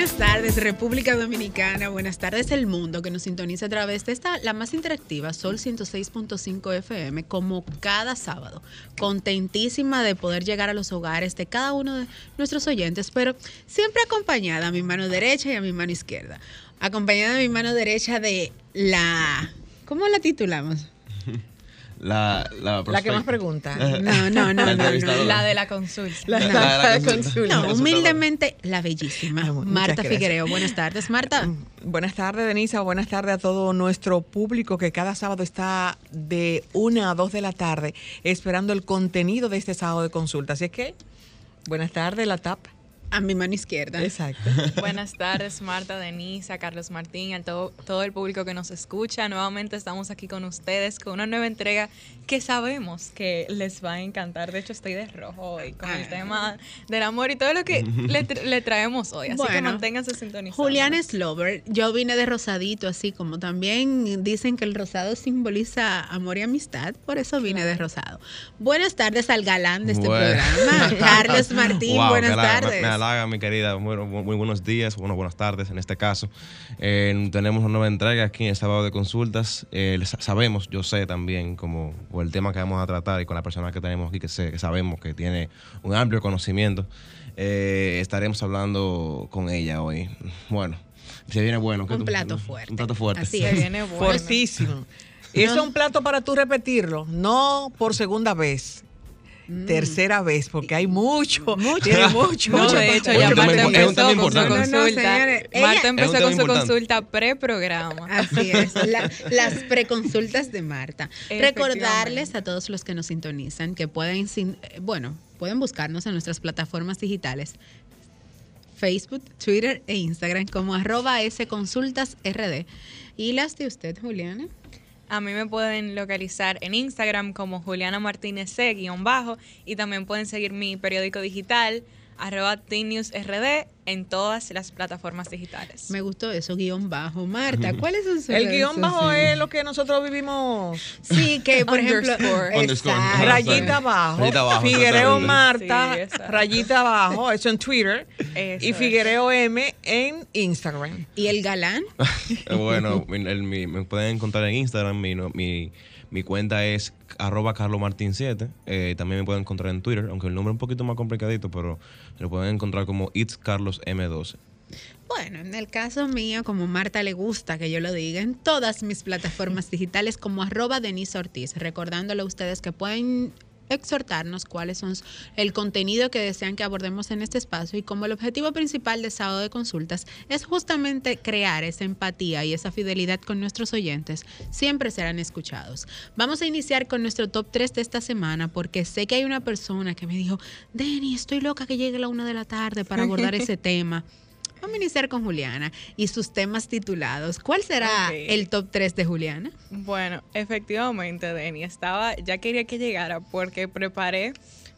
Buenas tardes, República Dominicana. Buenas tardes, el mundo que nos sintoniza a través de esta, la más interactiva, Sol 106.5 FM, como cada sábado. Contentísima de poder llegar a los hogares de cada uno de nuestros oyentes, pero siempre acompañada a mi mano derecha y a mi mano izquierda. Acompañada a mi mano derecha de la. ¿Cómo la titulamos? La, la, La que más pregunta. No, no, no, La no. La de la consulta. La, La- la- la la consulta. consulta. No, humildemente la bellísima. Ah, Marta. Figuereo. Buenas tardes, Marta. Buenas tardes, Denisa. Buenas tardes a todo nuestro público que cada sábado está de una a dos de la tarde esperando el contenido de este sábado de consulta. Así es que, buenas tardes, la TAP. A mi mano izquierda. Exacto. Buenas tardes, Marta, Denise, a Carlos Martín, a todo, todo el público que nos escucha. Nuevamente estamos aquí con ustedes con una nueva entrega que sabemos que les va a encantar. De hecho, estoy de rojo hoy con el Ah. tema del amor y todo lo que le, tra- le traemos hoy. Así que Bueno, manténganse sintonizados. Julián es lover. Yo vine de rosadito, así como también dicen que el rosado simboliza amor y amistad, por eso vine de rosado. Buenas tardes al galán de este Bueno. programa, Carlos Martín. Wow, buenas que tardes. Me, me halaga, mi querida. Muy, muy buenos días, bueno, buenas tardes en este caso. Eh, tenemos una nueva entrega aquí en el sábado de consultas. Eh, sabemos, yo sé también, como por el tema que vamos a tratar y con la persona que tenemos aquí, que, sé, que sabemos que tiene un amplio conocimiento, eh, estaremos hablando con ella hoy. Bueno, se viene bueno. ¿qué Un tú- plato fuerte. Un plato fuerte. Así Se es. viene bueno. Fuertísimo. Y es un plato para tú repetirlo, no por segunda vez. Tercera vez, porque hay mucho, tiene mucho. No, mucho de hecho, ya Marta impo- es un tema empezó con su. No, no, consulta. señores, ella- Marta Es un empezó con su importante. consulta pre-programa. Así es, la- las preconsultas de Marta. Recordarles a todos los que nos sintonizan que pueden, sin- eh, bueno, pueden buscarnos en nuestras plataformas digitales. Facebook, Twitter e Instagram como arroba sconsultasrd. ¿Y las de usted, Juliana? A mí me pueden localizar en Instagram como Juliana Martínez C, guion bajo, y también pueden seguir mi periódico digital, arroba TNewsRD, en todas las plataformas digitales. Me gustó eso, guion bajo. Marta, ¿cuáles son sus El guion bajo es lo que nosotros vivimos. Sí, que por ejemplo... Underscore. Underscore. Exacto. Rayita abajo. Rayita abajo, Figuereo. Marta, Sí, rayita abajo, eso en Twitter. Eso y es. Figuereo M en Instagram. ¿Y el galán? Eh, Bueno, el- me pueden encontrar en Instagram. Mi, no- mi, mi cuenta es arroba carlomartin7. Eh, también me pueden encontrar en Twitter, aunque el nombre es un poquito más complicadito, pero lo pueden encontrar como It's Carlos M12. Bueno, en el caso mío, como Marta le gusta que yo lo diga, en todas mis plataformas digitales como arroba Denise Ortiz, recordándole a ustedes que pueden exhortarnos cuáles son el contenido que desean que abordemos en este espacio y como el objetivo principal de sábado de consultas es justamente crear esa empatía y esa fidelidad con nuestros oyentes, siempre serán escuchados. Vamos a iniciar con nuestro top 3 de esta semana porque sé que hay una persona que me dijo, Denny, estoy loca que llegue la una de la tarde para abordar ese tema. Vamos a iniciar con Juliana y sus temas titulados. ¿Cuál será el top 3 de Juliana? Bueno, efectivamente, Denny, estaba, ya quería que llegara porque preparé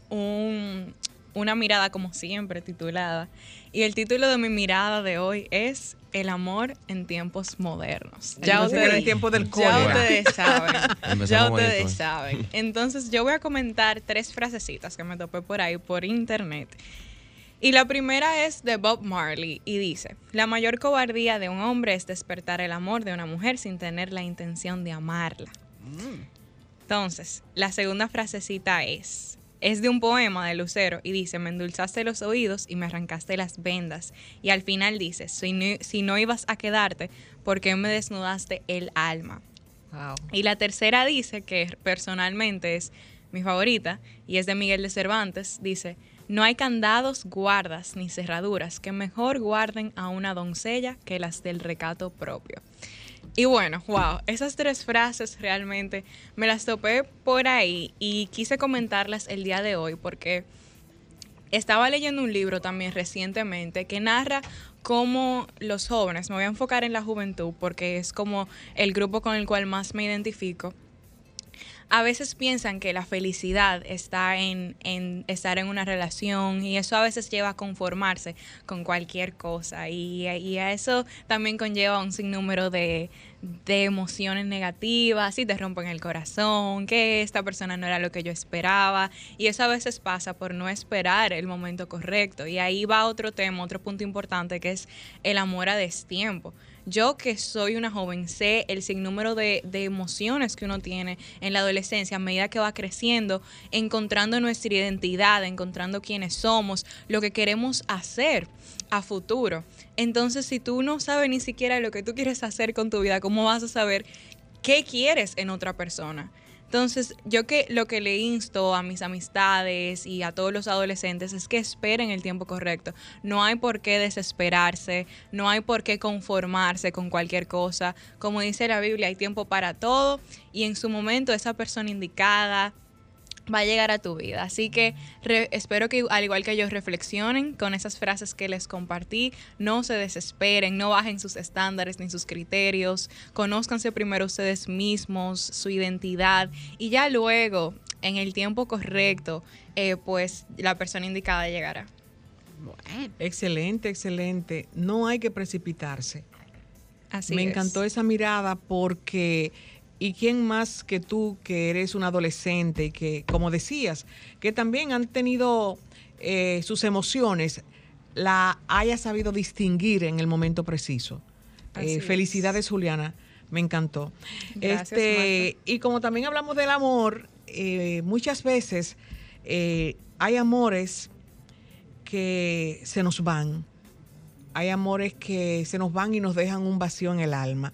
un- una mirada como siempre titulada. Y el título de mi mirada de hoy es El amor en tiempos modernos. Ya ustedes en tiempo del ya ustedes saben. Ya bonito. ustedes saben. Entonces yo voy a comentar tres frasecitas que me topé por ahí por internet. Y la primera es de Bob Marley y dice, la mayor cobardía de un hombre es despertar el amor de una mujer sin tener la intención de amarla. Entonces, la segunda frasecita es, es de un poema de Lucero y dice, me endulzaste los oídos y me arrancaste las vendas. Y al final dice, si no, si no ibas a quedarte, ¿por qué me desnudaste el alma? Wow. Y la tercera dice, que personalmente es mi favorita, y es de Miguel de Cervantes, dice, no hay candados, guardas ni cerraduras que mejor guarden a una doncella que las del recato propio. Y bueno, wow, esas tres frases realmente me las topé por ahí y quise comentarlas el día de hoy porque estaba leyendo un libro también recientemente que narra cómo los jóvenes, me voy a enfocar en la juventud porque es como el grupo con el cual más me identifico, a veces piensan que la felicidad está en, estar en una relación y eso a veces lleva a conformarse con cualquier cosa. Y, a eso también conlleva un sinnúmero de, de emociones negativas y te rompen el corazón, que esta persona no era lo que yo esperaba. Y eso a veces pasa por no esperar el momento correcto. Y ahí va otro tema, otro punto importante que es el amor a destiempo. Yo que soy una joven sé el sinnúmero de, de emociones que uno tiene en la adolescencia a medida que va creciendo, encontrando nuestra identidad, encontrando quiénes somos, lo que queremos hacer a futuro. Entonces, si tú no sabes ni siquiera lo que tú quieres hacer con tu vida, ¿cómo vas a saber qué quieres en otra persona? Entonces, yo que lo que le insto a mis amistades y a todos los adolescentes es que esperen el tiempo correcto. No hay por qué desesperarse, no hay por qué conformarse con cualquier cosa. Como dice la Biblia, hay tiempo para todo y en su momento esa persona indicada, va a llegar a tu vida. Así que espero que al igual que ellos reflexionen con esas frases que les compartí, no se desesperen, no bajen sus estándares ni sus criterios, conózcanse primero ustedes mismos, su identidad y ya luego, en el tiempo correcto, eh, pues la persona indicada llegará. Excelente, excelente. No hay que precipitarse. Así Me encantó esa mirada porque ¿Y quién más que tú, que eres un adolescente y que, como decías, que también han tenido eh, sus emociones, la haya sabido distinguir en el momento preciso? Eh, felicidades, Juliana. Me encantó. este, y como también hablamos del amor, eh, muchas veces hay amores que se nos van. Hay amores que se nos van y nos dejan un vacío en el alma.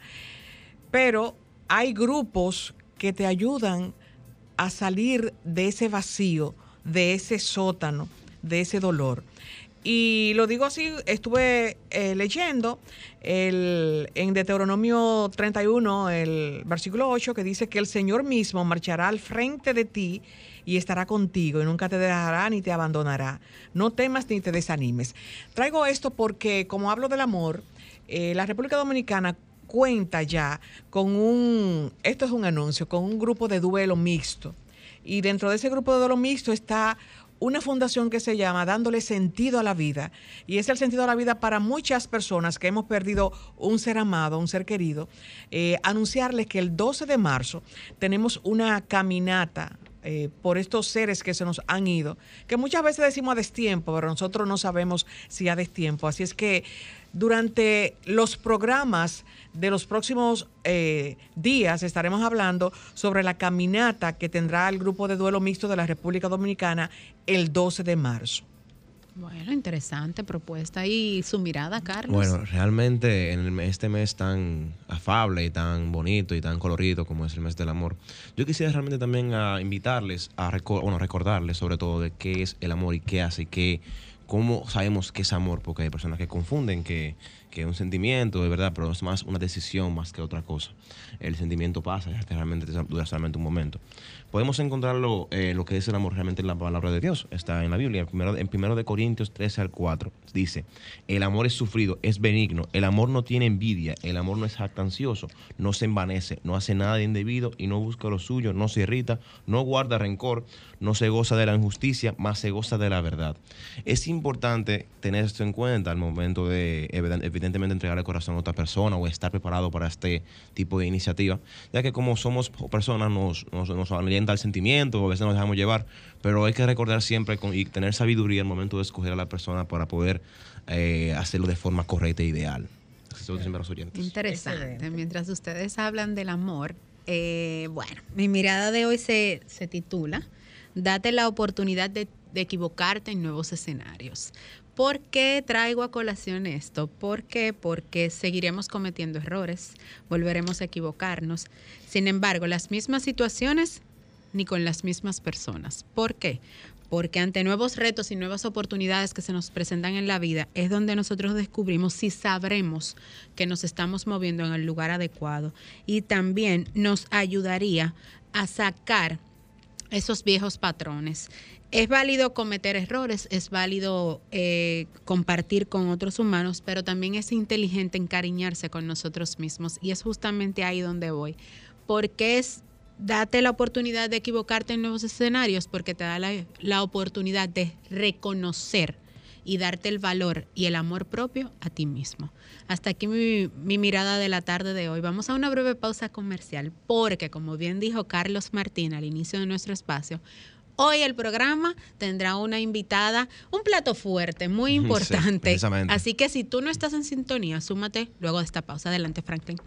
Pero hay grupos que te ayudan a salir de ese vacío, de ese sótano, de ese dolor. Y lo digo así, estuve eh, leyendo el, en Deuteronomio 31, el versículo 8, que dice que el Señor mismo marchará al frente de ti y estará contigo y nunca te dejará ni te abandonará. No temas ni te desanimes. Traigo esto porque como hablo del amor, eh, la República Dominicana cuenta ya con un, esto es un anuncio, con un grupo de duelo mixto. Y dentro de ese grupo de duelo mixto está una fundación que se llama Dándole Sentido a la Vida. Y es el sentido a la vida para muchas personas que hemos perdido un ser amado, un ser querido. Eh, anunciarles que el 12 de marzo tenemos una caminata eh, por estos seres que se nos han ido, que muchas veces decimos a destiempo, pero nosotros no sabemos si a destiempo. Así es que durante los programas de los próximos eh, días estaremos hablando sobre la caminata que tendrá el grupo de duelo mixto de la República Dominicana el 12 de marzo. Bueno, interesante propuesta. ¿Y su mirada, Carlos? Bueno, realmente en este mes tan afable y tan bonito y tan colorido como es el mes del amor, yo quisiera realmente también a invitarles a bueno, recordarles sobre todo de qué es el amor y qué hace y qué ¿Cómo sabemos qué es amor? Porque hay personas que confunden que, que un sentimiento, de verdad, pero es más una decisión más que otra cosa. El sentimiento pasa, realmente dura solamente un momento podemos encontrarlo, eh, lo que es el amor realmente en la palabra de Dios. Está en la Biblia, primero, en 1 de Corintios 13 al 4. Dice, el amor es sufrido, es benigno, el amor no tiene envidia, el amor no es jactancioso, no se envanece, no hace nada de indebido y no busca lo suyo, no se irrita, no guarda rencor, no se goza de la injusticia, más se goza de la verdad. Es importante tener esto en cuenta al momento de, evidentemente, entregar el corazón a otra persona o estar preparado para este tipo de iniciativa, ya que como somos personas nos, nos, nos al sentimiento, a veces nos dejamos llevar, pero hay que recordar siempre y tener sabiduría al momento de escoger a la persona para poder eh, hacerlo de forma correcta e ideal. Interesante. Mientras ustedes hablan del amor, eh, bueno, mi mirada de hoy se, titula Date la oportunidad de, de equivocarte en nuevos escenarios. ¿Por qué traigo a colación esto? ¿Por qué? Porque seguiremos cometiendo errores, volveremos a equivocarnos. Sin embargo, las mismas situaciones ni con las mismas personas. ¿Por qué? Porque ante nuevos retos y nuevas oportunidades que se nos presentan en la vida es donde nosotros descubrimos si sabremos que nos estamos moviendo en el lugar adecuado y también nos ayudaría a sacar esos viejos patrones. Es válido cometer errores, es válido eh, compartir con otros humanos, pero también es inteligente encariñarse con nosotros mismos. Y es justamente ahí donde voy. Porque es date la oportunidad de equivocarte en nuevos escenarios, porque te da la, oportunidad de reconocer y darte el valor y el amor propio a ti mismo. Hasta aquí mi, mi, mirada de la tarde de hoy. Vamos a una breve pausa comercial porque, como bien dijo Carlos Martín al inicio de nuestro espacio, Hoy el programa tendrá una invitada, un plato fuerte, muy importante. Así que si tú no estás en sintonía, súmate luego de esta pausa. Adelante, Franklin.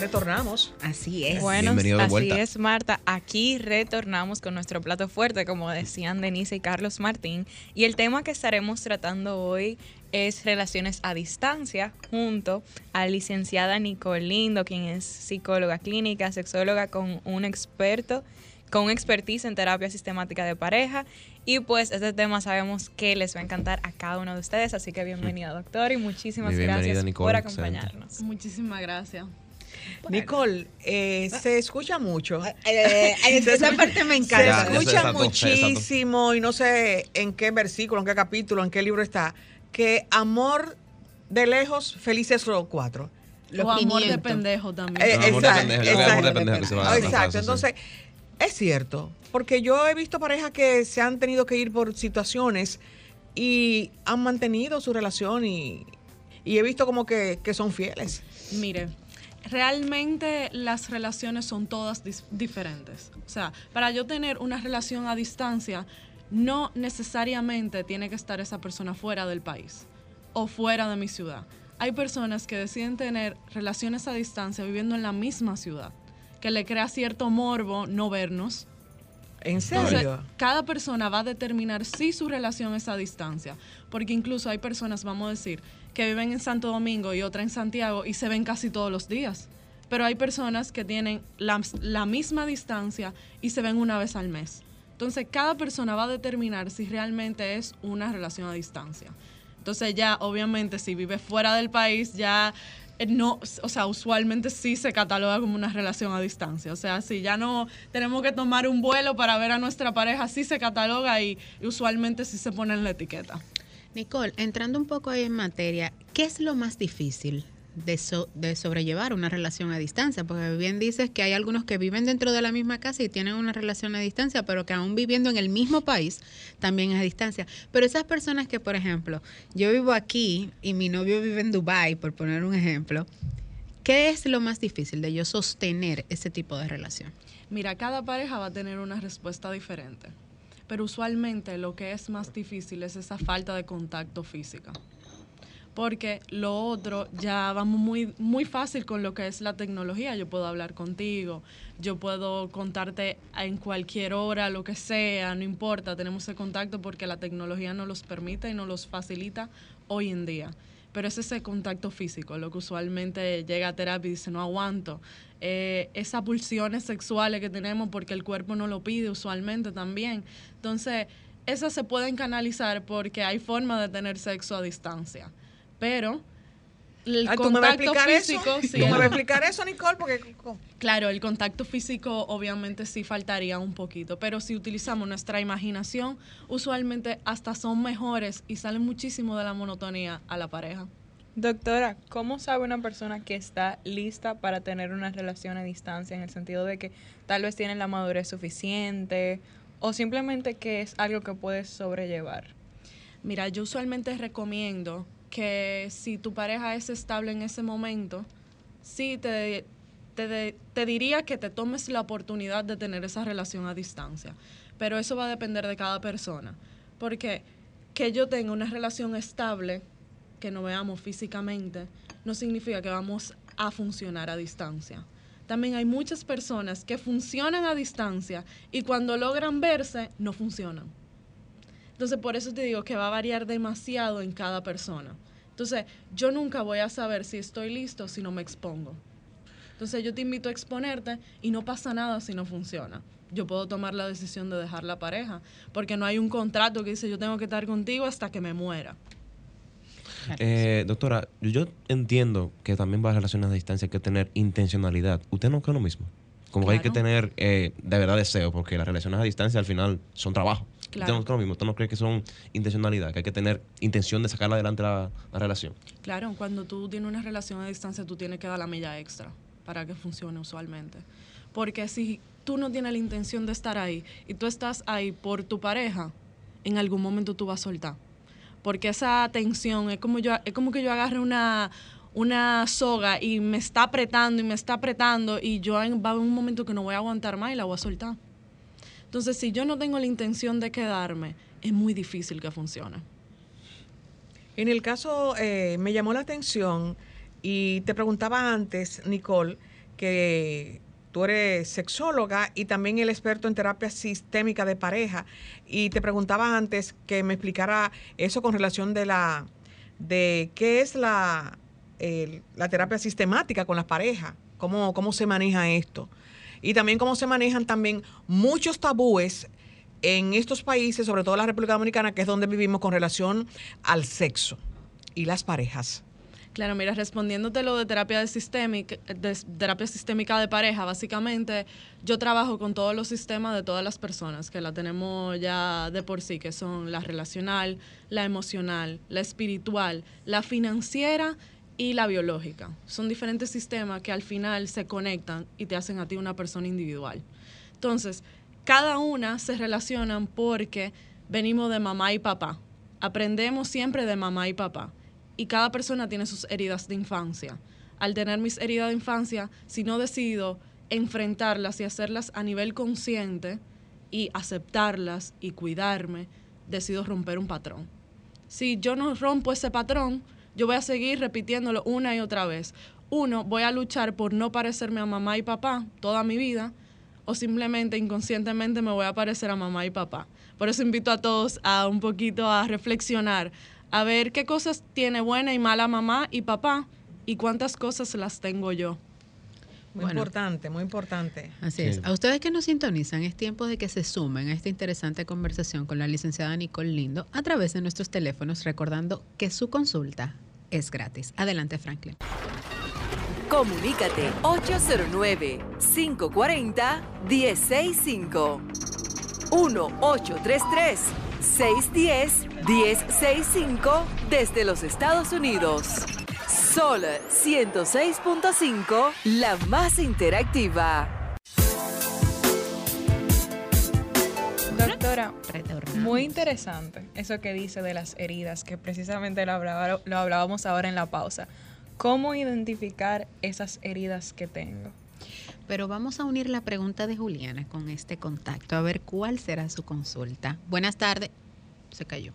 Retornamos. Así es. Bueno, así es, Marta. Aquí retornamos con nuestro plato fuerte, como decían Denise y Carlos Martín. Y el tema que estaremos tratando hoy es relaciones a distancia, junto a licenciada Nicole Lindo, quien es psicóloga clínica, sexóloga con un experto, con expertise en terapia sistemática de pareja. Y pues este tema sabemos que les va a encantar a cada uno de ustedes, así que bienvenida doctor y muchísimas gracias por acompañarnos. Muchísimas gracias. Nicole, eh, se escucha mucho. Eh, esa parte me encanta. Se escucha muchísimo y no sé en qué versículo, en qué capítulo, en qué libro está que amor de lejos, felices los cuatro. Los o amor de pendejo también. Eh, exacto, Entonces, es cierto, porque yo he visto parejas que se han tenido que ir por situaciones y han mantenido su relación y, he visto como que, que, son fieles. Mire, realmente las relaciones son todas diferentes. O sea, para yo tener una relación a distancia, no necesariamente tiene que estar esa persona fuera del país o fuera de mi ciudad. Hay personas que deciden tener relaciones a distancia viviendo en la misma ciudad, que le crea cierto morbo no vernos. ¿En serio? cada persona va a determinar si su relación es a distancia, porque incluso hay personas, vamos a decir, que viven en Santo Domingo y otra en Santiago y se ven casi todos los días. Pero hay personas que tienen la misma distancia y se ven una vez al mes. Entonces, cada persona va a determinar si realmente es una relación a distancia. Entonces, ya obviamente, si vive fuera del país, ya eh, no, o sea, usualmente sí se cataloga como una relación a distancia. O sea, si ya no tenemos que tomar un vuelo para ver a nuestra pareja, sí se cataloga y, y usualmente sí se pone en la etiqueta. Nicole, entrando un poco ahí en materia, ¿qué es lo más difícil de, de sobrellevar una relación a distancia, porque bien dices que hay algunos que viven dentro de la misma casa y tienen una relación a distancia, pero que aún viviendo en el mismo país también es a distancia. Pero esas personas que, por ejemplo, yo vivo aquí y mi novio vive en Dubai, por poner un ejemplo, ¿qué es lo más difícil de yo sostener ese tipo de relación? Mira, cada pareja va a tener una respuesta diferente, pero usualmente lo que es más difícil es esa falta de contacto físico porque lo otro ya vamos muy, muy fácil con lo que es la tecnología. Yo puedo hablar contigo, yo puedo contarte en cualquier hora, lo que sea, no importa, tenemos ese contacto porque la tecnología nos los permite y nos los facilita hoy en día. Pero es ese contacto físico, lo que usualmente llega a terapia y dice, no aguanto. Eh, esas pulsiones sexuales que tenemos porque el cuerpo no lo pide usualmente también. Entonces, esas se pueden canalizar porque hay forma de tener sexo a distancia pero el contacto físico. Eso? me vas a explicar eso, Nicole? Porque, claro, el contacto físico obviamente sí faltaría un poquito, pero si utilizamos nuestra imaginación, usualmente hasta son mejores y salen muchísimo de la monotonía a la pareja. Doctora, ¿cómo sabe una persona que está lista para tener una relación a distancia en el sentido de que tal vez tiene la madurez suficiente o simplemente que es algo que puedes sobrellevar? Mira, yo usualmente recomiendo que si tu pareja es estable en ese momento, sí te, te, diría que te tomes la oportunidad de tener esa relación a distancia. Pero eso va a depender de cada persona. Porque que yo tenga una relación estable, que nos veamos físicamente, no significa que vamos a funcionar a distancia. También hay muchas personas que funcionan a distancia y cuando logran verse, no funcionan. Entonces, por eso te digo que va a variar demasiado en cada persona. Entonces, yo nunca voy a saber si estoy listo si no me expongo. Entonces yo te invito a exponerte y no pasa nada si no funciona. Yo puedo tomar la decisión de dejar la pareja, porque no hay un contrato que dice yo tengo que estar contigo hasta que me muera. Eh, doctora, yo entiendo que también para relaciones a distancia hay que tener intencionalidad. ¿Usted no cree lo mismo? Como que hay que tener eh, de verdad deseo, porque las relaciones a distancia al final son trabajo. Claro. ¿Usted no cree lo mismo? ¿Usted no cree que son intencionalidad? Que hay que tener intención de sacar adelante la, la relación. Claro, cuando tú tienes una relación a distancia, tú tienes que dar la milla extra para que funcione usualmente. Porque si tú no tienes la intención de estar ahí y tú estás ahí por tu pareja, en algún momento tú vas a soltar. Porque esa tensión es como yo es como que yo agarre una una soga y me está apretando y me está apretando y yo en- va a haber un momento que no voy a aguantar más y la voy a soltar. Entonces, si yo no tengo la intención de quedarme, es muy difícil que funcione. En el caso, eh, me llamó la atención y te preguntaba antes, Nicole, que tú eres sexóloga y también el experto en terapia sistémica de pareja. Y te preguntaba antes que me explicara eso con relación de la de qué es la, la terapia sistemática con las parejas, cómo, cómo se maneja esto. Y también cómo se manejan también muchos tabúes en estos países, sobre todo la República Dominicana, que es donde vivimos con relación al sexo y las parejas. Claro, mira, respondiéndote lo de terapia, de sistémica, de terapia sistémica de pareja, básicamente yo trabajo con todos los sistemas de todas las personas, que la tenemos ya de por sí, que son la relacional, la emocional, la espiritual, la financiera y la biológica. Son diferentes sistemas que al final se conectan y te hacen a ti una persona individual. Entonces, cada una se relacionan porque venimos de mamá y papá. Aprendemos siempre de mamá y papá. Y cada persona tiene sus heridas de infancia. Al tener mis heridas de infancia, si no decido enfrentarlas y hacerlas a nivel consciente y aceptarlas y cuidarme, decido romper un patrón. Si yo no rompo ese patrón, yo voy a seguir repitiéndolo una y otra vez. Uno, voy a luchar por no parecerme a mamá y papá toda mi vida, o simplemente inconscientemente me voy a parecer a mamá y papá. Por eso invito a todos a un poquito a reflexionar, a ver qué cosas tiene buena y mala mamá y papá y cuántas cosas las tengo yo. Muy Bueno. importante, muy importante. Así Sí. es. A ustedes que nos sintonizan, es tiempo de que se sumen a esta interesante conversación con la licenciada Nicole Lindo a través de nuestros teléfonos, recordando que su consulta es gratis. Adelante, Franklin. Comunícate 809-540-1065. 1-833-610-1065 desde los Estados Unidos. Sol 106.5, la más interactiva. Doctora, Retornamos. muy interesante eso que dice de las heridas, que precisamente lo, hablaba- lo hablábamos ahora en la pausa. ¿Cómo identificar esas heridas que tengo? Pero vamos a unir la pregunta de Juliana con este contacto, a ver cuál será su consulta. Buenas tardes. Se cayó.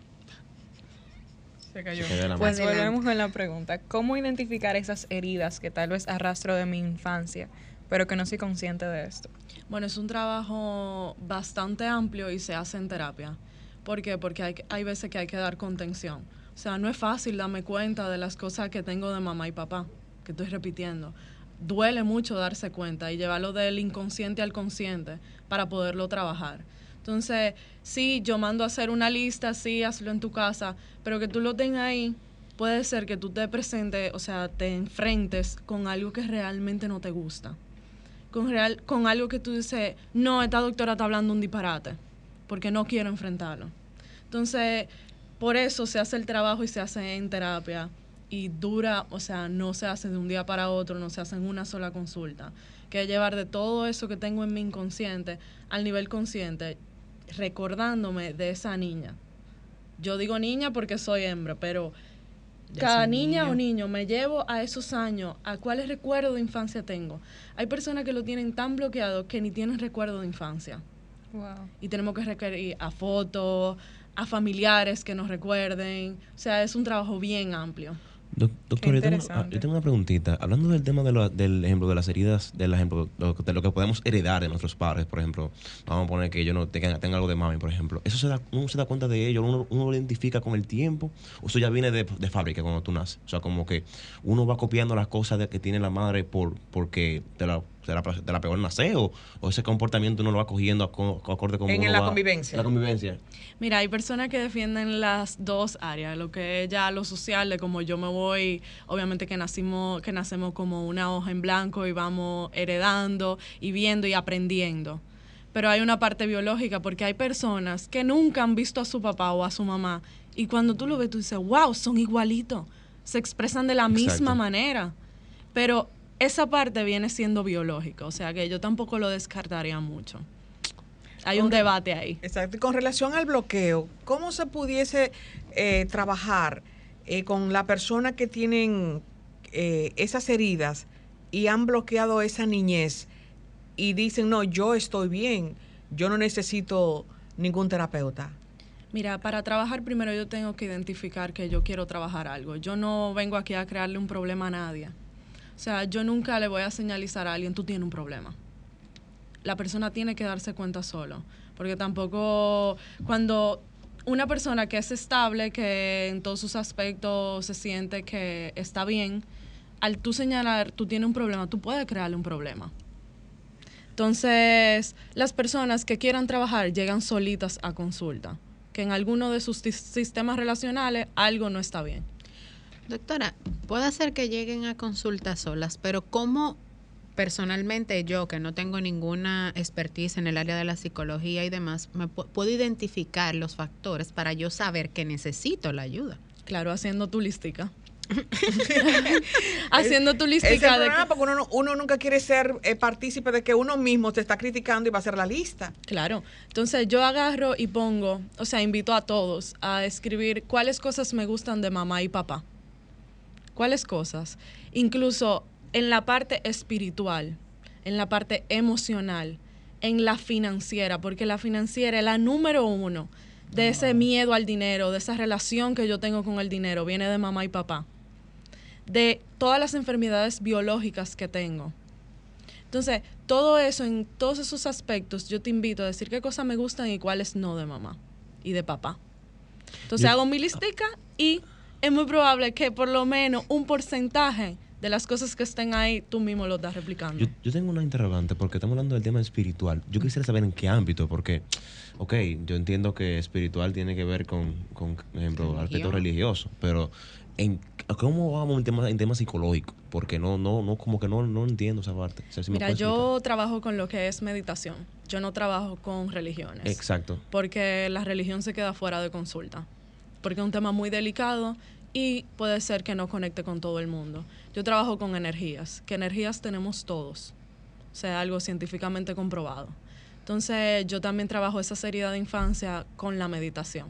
Se cayó. Se Pues volvemos con la pregunta. ¿Cómo identificar esas heridas que tal vez arrastro de mi infancia, pero que no soy consciente de esto? Bueno, es un trabajo bastante amplio y se hace en terapia. ¿Por qué? Porque hay, hay veces que hay que dar contención. O sea, no es fácil darme cuenta de las cosas que tengo de mamá y papá, que estoy repitiendo. Duele mucho darse cuenta y llevarlo del inconsciente al consciente para poderlo trabajar. Entonces, sí, yo mando a hacer una lista, sí, hazlo en tu casa, pero que tú lo tengas ahí, puede ser que tú te presentes, o sea, te enfrentes con algo que realmente no te gusta con, real, con algo que tú dices, no, esta doctora está hablando un disparate, porque no quiero enfrentarlo. Entonces, por eso se hace el trabajo y se hace en terapia y dura, o sea, no se hace de un día para otro, no se hace en una sola consulta, que llevar de todo eso que tengo en mi inconsciente al nivel consciente, recordándome de esa niña. Yo digo niña porque soy hembra, pero Ya cada niña niño. o niño me llevo a esos años, a cuáles recuerdos de infancia tengo. Hay personas que lo tienen tan bloqueado que ni tienen recuerdo de infancia. Wow. Y tenemos que requerir a fotos, a familiares que nos recuerden. O sea, es un trabajo bien amplio. Doc- Doctor, yo tengo, ah, yo tengo una preguntita. Hablando del tema de lo- del ejemplo de las heridas, del ejemplo lo- de lo que podemos heredar de nuestros padres, por ejemplo, vamos a poner que yo no tenga, tenga algo de mami, por ejemplo. ¿Eso se da, uno se da cuenta de ello? ¿Uno, uno lo identifica con el tiempo? ¿O eso ya viene de, de fábrica cuando tú naces? O sea, como que uno va copiando las cosas de- que tiene la madre por porque te la, te la, te la pegó en nacer o, o ese comportamiento uno lo va cogiendo aco- acorde con En la va- convivencia. La convivencia. Mira, hay personas que defienden las dos áreas, lo que es ya lo social, de como yo me voy, obviamente que nacimos, que nacemos como una hoja en blanco y vamos heredando y viendo y aprendiendo. Pero hay una parte biológica, porque hay personas que nunca han visto a su papá o a su mamá, y cuando tú lo ves, tú dices, wow, son igualitos, se expresan de la misma manera. Pero esa parte viene siendo biológica, o sea que yo tampoco lo descartaría mucho. Hay un debate ahí. Exacto. Y con relación al bloqueo, ¿cómo se pudiese eh, trabajar eh, con la persona que tienen eh, esas heridas y han bloqueado esa niñez y dicen, no, yo estoy bien, yo no necesito ningún terapeuta? Mira, para trabajar primero yo tengo que identificar que yo quiero trabajar algo. Yo no vengo aquí a crearle un problema a nadie. O sea, yo nunca le voy a señalizar a alguien, tú tienes un problema. La persona tiene que darse cuenta solo. Porque tampoco cuando una persona que es estable, que en todos sus aspectos se siente que está bien, al tú señalar, tú tienes un problema, tú puedes crearle un problema. Entonces, las personas que quieran trabajar llegan solitas a consulta, que en alguno de sus sistemas relacionales algo no está bien. Doctora, puede ser que lleguen a consultas solas, pero ¿cómo personalmente yo, que no tengo ninguna expertise en el área de la psicología y demás, me pu- puedo identificar los factores para yo saber que necesito la ayuda? Claro, haciendo tu listica. haciendo tu es el listica de problema que- porque uno, no- uno nunca quiere ser eh, partícipe de que uno mismo se está criticando y va a hacer la lista. Claro. Entonces yo agarro y pongo, o sea, invito a todos a escribir cuáles cosas me gustan de mamá y papá. ¿Cuáles cosas? Incluso en la parte espiritual, en la parte emocional, en la financiera, porque la financiera es la número uno de ese miedo al dinero, de esa relación que yo tengo con el dinero, viene de mamá y papá. De todas las enfermedades biológicas que tengo. Entonces, todo eso, en todos esos aspectos, yo te invito a decir qué cosas me gustan y cuáles no de mamá y de papá. Entonces, Yo- hago mi listica y es muy probable que por lo menos un porcentaje de las cosas que estén ahí, tú mismo lo estás replicando. Yo, yo tengo una interrogante porque estamos hablando del tema espiritual. Yo quisiera saber en qué ámbito, porque, ok, yo entiendo que espiritual tiene que ver con, con por ejemplo, Religión. aspecto religioso, pero en, ¿cómo vamos en tema, en tema psicológico? Porque no, no, no, como que no, no entiendo esa parte. O sea, si me Mira, yo trabajo con lo que es meditación. Yo no trabajo con religiones. Exacto. Porque la religión se queda fuera de consulta. Porque es un tema muy delicado y puede ser que no conecte con todo el mundo. Yo trabajo con energías, que energías tenemos todos. O sea, algo científicamente comprobado. Entonces, yo también trabajo esa herida de infancia con la meditación.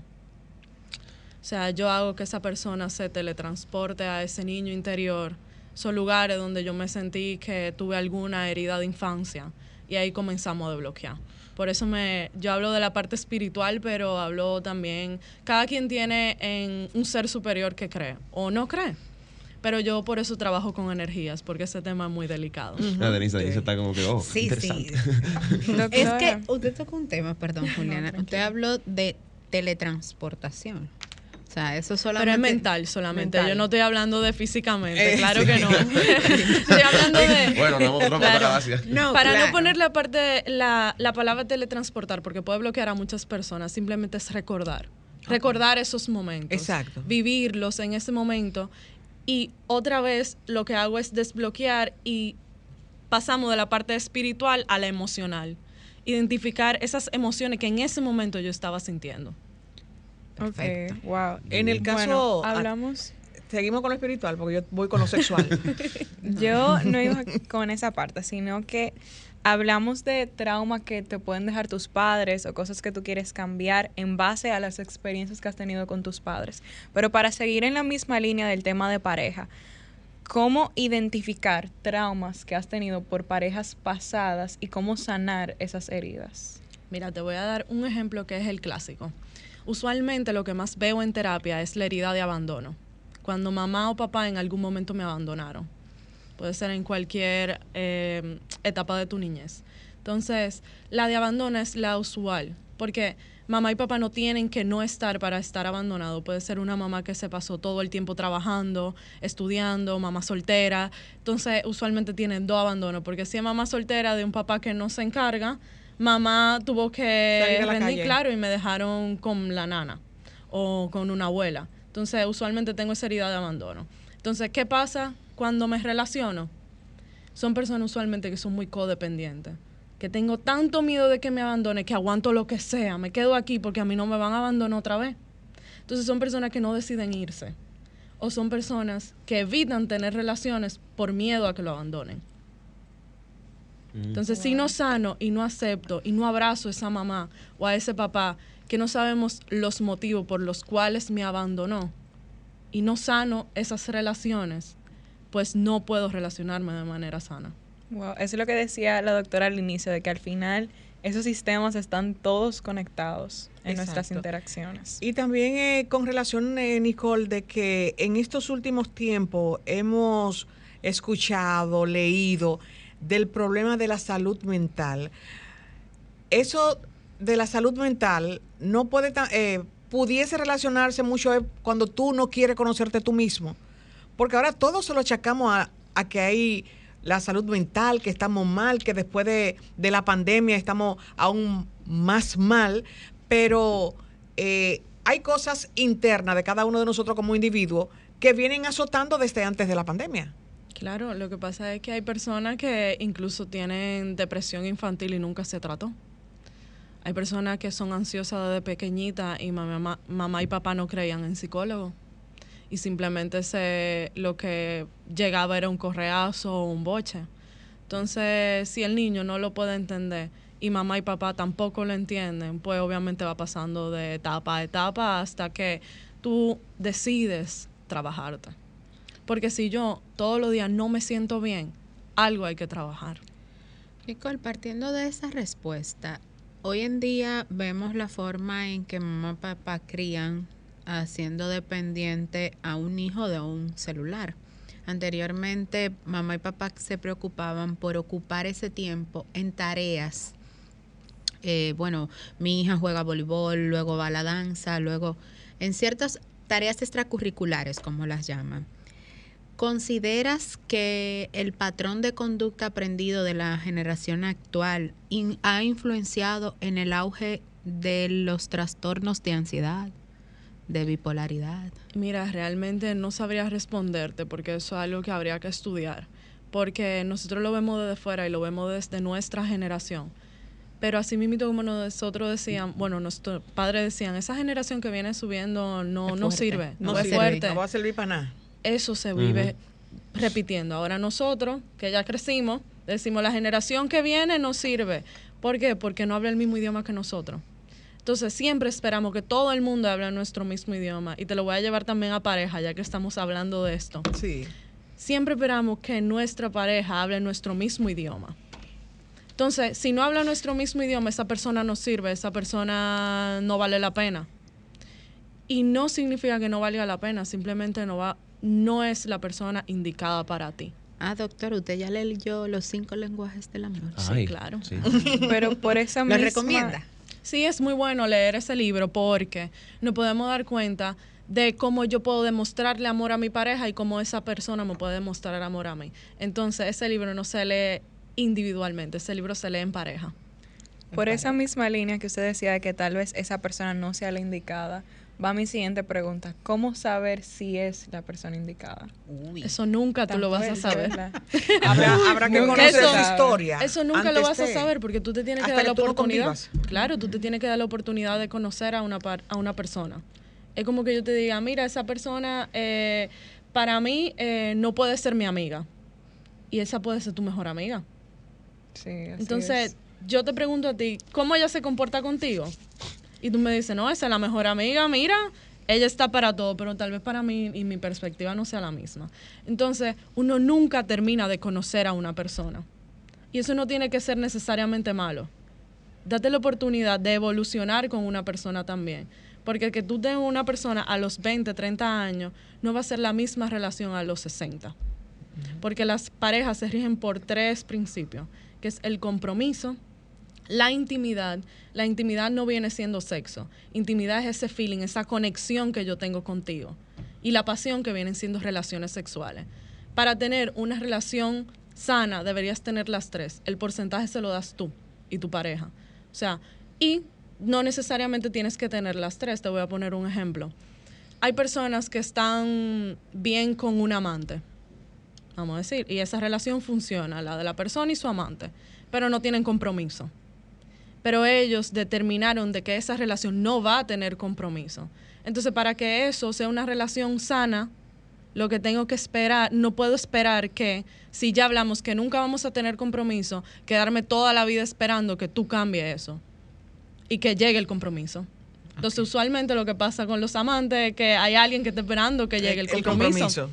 O sea, yo hago que esa persona se teletransporte a ese niño interior, esos lugares donde yo me sentí que tuve alguna herida de infancia y ahí comenzamos a desbloquear. Por eso me, yo hablo de la parte espiritual, pero hablo también, cada quien tiene en un ser superior que cree o no cree. Pero yo por eso trabajo con energías, porque ese tema es muy delicado. La Denise, Denise está como que, oh, Sí, interesante. sí. Es que usted tocó un tema, perdón, Juliana. usted habló de teletransportación. O sea, eso solamente. Pero es mental solamente. Mental. Yo no estoy hablando de físicamente, Eh, claro sí. que no. estoy hablando de. Bueno, no, no, Claro. gracias. No, Para claro. no poner la parte, la, la palabra teletransportar, porque puede bloquear a muchas personas, simplemente es recordar. Recordar esos momentos. Exacto. Vivirlos en ese momento. Y otra vez lo que hago es desbloquear y pasamos de la parte espiritual a la emocional. Identificar esas emociones que en ese momento yo estaba sintiendo. Perfecto. Ok, wow. En el caso- Bueno, hablamos. Seguimos con lo espiritual porque yo voy con lo sexual. Yo no iba con esa parte, sino que hablamos de trauma que te pueden dejar tus padres o cosas que tú quieres cambiar en base a las experiencias que has tenido con tus padres. Pero para seguir en la misma línea del tema de pareja, ¿cómo identificar traumas que has tenido por parejas pasadas y cómo sanar esas heridas? Mira, te voy a dar un ejemplo que es el clásico. Usualmente lo que más veo en terapia es la herida de abandono. cuando mamá o papá en algún momento me abandonaron. Puede ser en cualquier eh, etapa de tu niñez. Entonces, la de abandono es la usual, porque mamá y papá no tienen que no estar para estar abandonado. Puede ser una mamá que se pasó todo el tiempo trabajando, estudiando, mamá soltera. Entonces, usualmente tienen dos abandonos, porque si es mamá soltera de un papá que no se encarga, mamá tuvo que rendir, claro, y me dejaron con la nana o con una abuela. Entonces, usualmente tengo esa herida de abandono. Entonces, ¿qué pasa cuando me relaciono? Son personas usualmente que son muy codependientes. Que tengo tanto miedo de que me abandone que aguanto lo que sea. Me quedo aquí porque a mí no me van a abandonar otra vez. Entonces, son personas que no deciden irse. O son personas que evitan tener relaciones por miedo a que lo abandonen. Entonces, si no sano y no acepto y no abrazo a esa mamá o a ese papá que no sabemos los motivos por los cuales me abandonó y no sano esas relaciones, pues no puedo relacionarme de manera sana. Wow, eso es lo que decía la doctora al inicio, de que al final esos sistemas están todos conectados en nuestras Exacto. interacciones. Y también eh, con relación, eh, Nicole, de que en estos últimos tiempos hemos escuchado, leído del problema de la salud mental. Eso de la salud mental no puede, eh, pudiese relacionarse mucho eh, cuando tú no quieres conocerte tú mismo. Porque ahora todos se lo achacamos a, que hay la salud mental, que estamos mal, que después de, la pandemia estamos aún más mal, pero eh, hay cosas internas de cada uno de nosotros como individuos que vienen azotando desde antes de la pandemia. Claro, lo que pasa es que hay personas que incluso tienen depresión infantil y nunca se trató. Hay personas que son ansiosas desde pequeñita y mamá, y papá no creían en psicólogo. Y simplemente se, lo que llegaba era un correazo o un boche. Entonces, si el niño no lo puede entender y mamá y papá tampoco lo entienden, pues obviamente va pasando de etapa a etapa hasta que tú decides trabajarte. Porque si yo todos los días no me siento bien, algo hay que trabajar. Nicole, partiendo de esa respuesta, hoy en día vemos la forma en que mamá y papá crían haciendo dependiente a un hijo de un celular. Anteriormente, mamá y papá se preocupaban por ocupar ese tiempo en tareas. Eh, bueno, mi hija juega voleibol, luego va a la danza, luego en ciertas tareas extracurriculares, como las llaman. ¿Consideras que el patrón de conducta aprendido de la generación actual in- ha influenciado en el auge de los trastornos de ansiedad, de bipolaridad? Mira, realmente no sabría responderte porque eso es algo que habría que estudiar. Porque nosotros lo vemos desde fuera y lo vemos desde nuestra generación. Pero así mismo como nosotros decían, bueno, nuestros padres decían, esa generación que viene subiendo no, no sirve, no no, es sirve, fuerte. No va a servir para nada. Eso se vive repitiendo. Ahora nosotros, que ya crecimos, decimos, la generación que viene no sirve. ¿Por qué? Porque no habla el mismo idioma que nosotros. Entonces siempre esperamos que todo el mundo hable nuestro mismo idioma. Y te lo voy a llevar también a pareja, ya que estamos hablando de esto. Sí. Siempre esperamos que nuestra pareja hable nuestro mismo idioma. Entonces, si no habla nuestro mismo idioma, esa persona no sirve, esa persona no vale la pena. Y no significa que no valga la pena, simplemente no va, no es la persona indicada para ti. Ah, doctor, usted ya leyó los cinco lenguajes del amor. Ay, claro. sí. Pero por esa ¿Lo misma... recomienda? Sí, es muy bueno leer ese libro porque nos podemos dar cuenta de cómo yo puedo demostrarle amor a mi pareja y cómo esa persona me puede demostrar amor a mí. Entonces, ese libro no se lee individualmente, ese libro se lee en pareja. Por esa misma línea que usted decía de que tal vez esa persona no sea la indicada, va mi siguiente pregunta. ¿Cómo saber si es la persona indicada? Eso nunca tú lo vas a saber. Habrá, habrá que Nunca conocer sabe. historia. Eso nunca lo vas a saber porque tú te tienes que dar la no oportunidad. claro, tú te tienes que dar la oportunidad de conocer a una, par- a una persona. Es como que yo te diga, mira, esa persona eh, para mí eh, no puede ser mi amiga. Y esa puede ser tu mejor amiga. Sí, así Entonces, es. yo te pregunto a ti, ¿cómo ella se comporta contigo? Y tú me dices, no, esa es la mejor amiga, mira, ella está para todo, pero tal vez para mí y mi perspectiva no sea la misma. Entonces, uno nunca termina de conocer a una persona. Y eso no tiene que ser necesariamente malo. Date la oportunidad de evolucionar con una persona también. Porque que tú tengas una persona a los 20, 30 años, no va a ser la misma relación a los 60. Porque las parejas se rigen por tres principios, que es el compromiso, la intimidad. La intimidad no viene siendo sexo. Intimidad es ese feeling, esa conexión que yo tengo contigo. Y la pasión que vienen siendo relaciones sexuales. Para tener una relación sana deberías tener las tres. El porcentaje se lo das tú y tu pareja. O sea, y no necesariamente tienes que tener las tres. Te voy a poner un ejemplo. Hay personas que están bien con un amante, vamos a decir, y esa relación funciona, la de la persona y su amante, pero no tienen compromiso. Pero ellos determinaron de que esa relación no va a tener compromiso. Entonces, para que eso sea una relación sana, lo que tengo que esperar, no puedo esperar que, si ya hablamos que nunca vamos a tener compromiso, quedarme toda la vida esperando que tú cambies eso y que llegue el compromiso. Entonces, usualmente lo que pasa con los amantes es que hay alguien que está esperando que llegue el, El compromiso.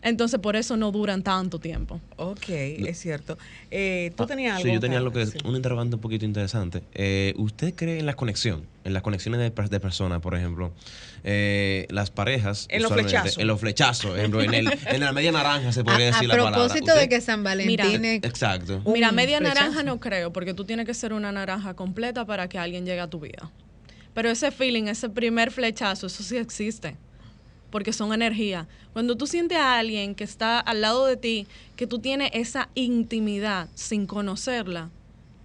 Entonces, por eso no duran tanto tiempo. Ok, es cierto. Eh, ¿Tú Ah, tenías algo? Sí, yo tenía algo que? Sí. un interrogante un poquito interesante. Eh, ¿Usted cree en la conexión? En las conexiones de, per- de personas, por ejemplo. Eh, las parejas. En los flechazos. En los flechazos. por ejemplo, en, el, en la media naranja se A, podría a decir la palabra. propósito ¿Usted- de que San Valentín es- Exacto. Mira, media flechazo. naranja no creo, porque tú tienes que ser una naranja completa para que alguien llegue a tu vida. Pero ese feeling, ese primer flechazo, eso sí existe. Porque son energía. Cuando tú sientes a alguien que está al lado de ti, que tú tienes esa intimidad sin conocerla,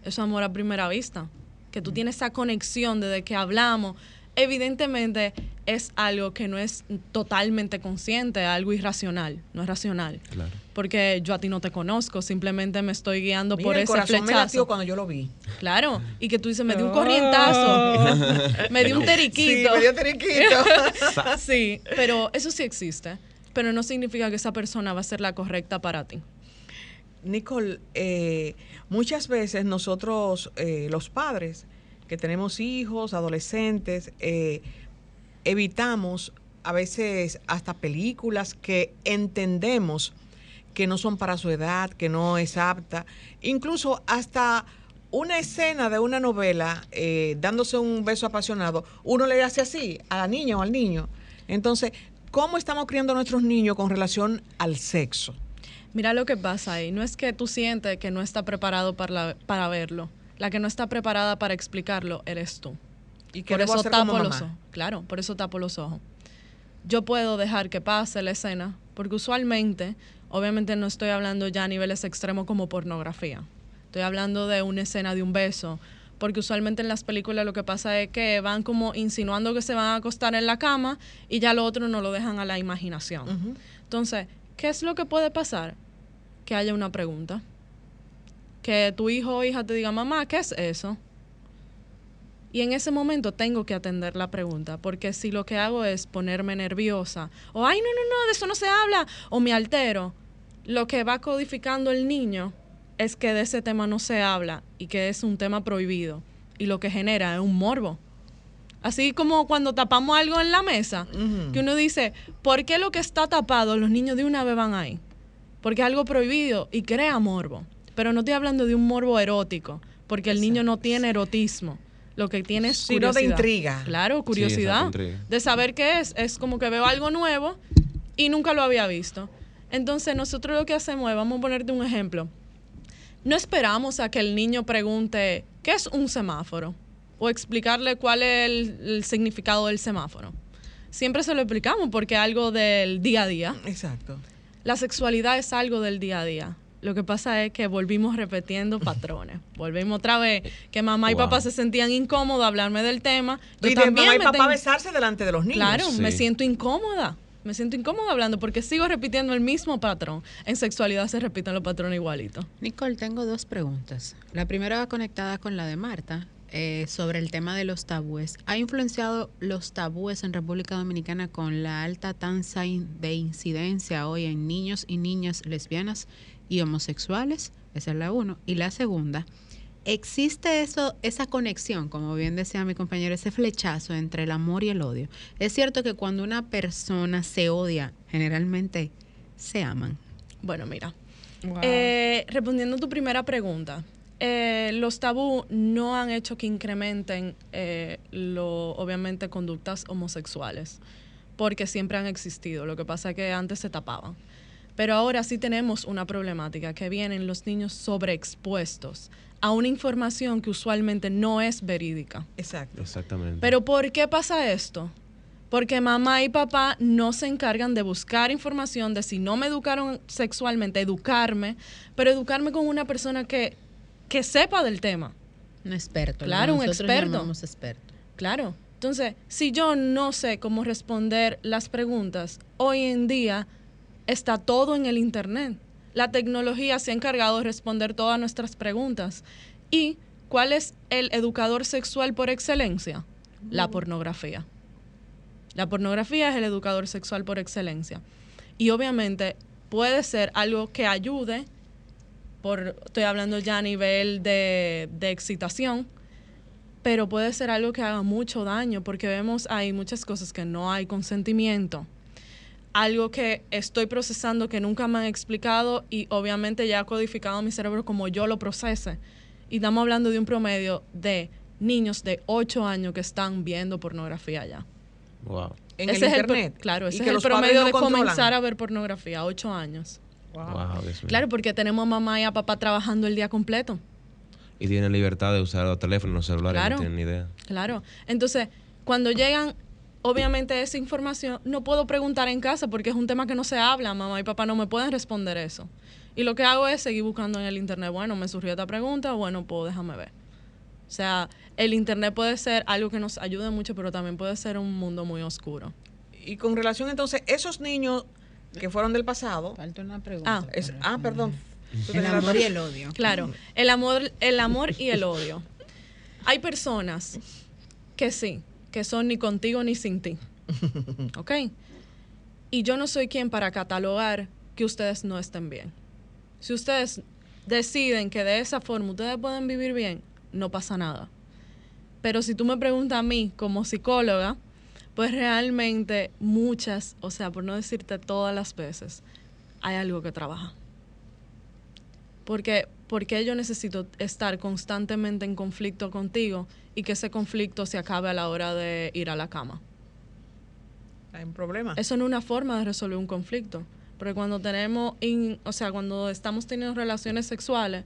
eso es amor a primera vista. Que tú tienes esa conexión desde que hablamos. Evidentemente es algo que no es totalmente consciente, algo irracional, no es racional. Claro. Porque yo a ti no te conozco, simplemente me estoy guiando Mira, por el ese corazón me flechazo. cuando yo lo vi. Claro, y que tú dices, me dio un corrientazo, me dio un teriquito. Sí, me dio teriquito. sí, pero eso sí existe. Pero no significa que esa persona va a ser la correcta para ti. Nicole, eh, muchas veces nosotros, eh, los padres que tenemos hijos, adolescentes, eh, evitamos a veces hasta películas que entendemos que no son para su edad, que no es apta, incluso hasta una escena de una novela eh, dándose un beso apasionado, uno le hace así a la niña o al niño. Entonces, ¿cómo estamos criando a nuestros niños con relación al sexo? Mira lo que pasa ahí. No es que tú sientes que no está preparado para, la- para verlo. La que no está preparada para explicarlo eres tú. ¿Y por eso tapo los ojos. Claro, por eso tapo los ojos. Yo puedo dejar que pase la escena, porque usualmente, obviamente no estoy hablando ya a niveles extremos como pornografía. Estoy hablando de una escena de un beso, porque usualmente en las películas lo que pasa es que van como insinuando que se van a acostar en la cama y ya lo otro no lo dejan a la imaginación. Ujú. Entonces, ¿qué es lo que puede pasar? Que haya una pregunta. Que tu hijo o hija te diga, mamá, ¿qué es eso? Y en ese momento tengo que atender la pregunta, porque si lo que hago es ponerme nerviosa, o ay, no, no, no, de eso no se habla, o me altero, lo que va codificando el niño es que de ese tema no se habla y que es un tema prohibido. Y lo que genera es un morbo. Así como cuando tapamos algo en la mesa, que uno dice, ¿por qué lo que está tapado los niños de una vez van ahí? Porque es algo prohibido y crea morbo. Pero no estoy hablando de un morbo erótico, porque el niño no tiene erotismo. Lo que tiene es Sino de curiosidad. intriga. Claro, curiosidad. intriga. de saber qué es. Es como que veo algo nuevo y nunca lo había visto. Entonces, nosotros lo que hacemos es, vamos a ponerte un ejemplo. No esperamos a que el niño pregunte, ¿qué es un semáforo? O explicarle cuál es el, el significado del semáforo. Siempre se lo explicamos porque es algo del día a día. Exacto. La sexualidad es algo del día a día. Lo que pasa es que volvimos repitiendo patrones. Volvimos otra vez que mamá y Wow. papá se sentían incómodos a hablarme del tema. Yo y de también mamá y papá ten- besarse delante de los niños. Claro, me siento incómoda. Me siento incómoda hablando porque sigo repitiendo el mismo patrón. En sexualidad se repiten los patrones igualitos. Nicole, tengo dos preguntas. La primera va conectada con la de Marta eh, sobre el tema de los tabúes. ¿Ha influenciado los tabúes en República Dominicana con la alta tasa in- de incidencia hoy en niños y niñas lesbianas y homosexuales? Esa es la uno. Y la segunda, ¿existe eso, esa conexión, como bien decía mi compañero, ese flechazo entre el amor y el odio? Es cierto que cuando una persona se odia, generalmente se aman. Bueno, mira. Eh, respondiendo a tu primera pregunta, eh, los tabú no han hecho que incrementen, eh, lo, obviamente, conductas homosexuales, porque siempre han existido. Lo que pasa es que antes se tapaban. Pero ahora sí tenemos una problemática, que vienen los niños sobreexpuestos a una información que usualmente no es verídica. Exacto. Exactamente. Pero ¿por qué pasa esto? Porque mamá y papá no se encargan de buscar información de si no me educaron sexualmente, educarme, pero educarme con una persona que, que sepa del tema. Un experto. Claro, un nosotros experto. experto. Claro. Entonces, si yo no sé cómo responder las preguntas, hoy en día está todo en el Internet. La tecnología se ha encargado de responder todas nuestras preguntas. ¿Y cuál es el educador sexual por excelencia? La pornografía. La pornografía es el educador sexual por excelencia. Y obviamente puede ser algo que ayude, por, estoy hablando ya a nivel de, de excitación, pero puede ser algo que haga mucho daño porque vemos hay muchas cosas que no hay consentimiento. Algo que estoy procesando que nunca me han explicado y obviamente ya ha codificado en mi cerebro como yo lo procese. Y estamos hablando de un promedio de niños de 8 años que están viendo pornografía ya. Wow. En ese el es el internet. claro, Y ese que es el promedio no de controlan. comenzar a ver pornografía, 8 años. Wow, mío. Claro, porque tenemos a mamá y a papá trabajando el día completo. Y tienen libertad de usar los teléfonos, los celulares, Claro. no tienen ni idea. Claro. Entonces, cuando llegan, obviamente esa información, no puedo preguntar en casa porque es un tema que no se habla. Mamá y papá no me pueden responder eso. Y lo que hago es seguir buscando en el internet. Bueno, me surgió esta pregunta, bueno, pues déjame ver. O sea, el internet puede ser algo que nos ayude mucho, pero también puede ser un mundo muy oscuro. Y con relación entonces, esos niños que fueron del pasado. Falta una pregunta. Ah, es, ah perdón. El amor y el odio. Claro, el amor, el amor y el odio. Hay personas que sí, que son ni contigo ni sin ti. ¿Ok? Y yo no soy quien para catalogar que ustedes no estén bien. Si ustedes deciden que de esa forma ustedes pueden vivir bien, no pasa nada. Pero si tú me preguntas a mí como psicóloga, pues realmente muchas, o sea, por no decirte todas las veces, hay algo que trabaja. Porque, porque yo necesito estar constantemente en conflicto contigo y que ese conflicto se acabe a la hora de ir a la cama. Hay un problema. Eso no es una forma de resolver un conflicto. Porque cuando tenemos, in- o sea, cuando estamos teniendo relaciones sexuales,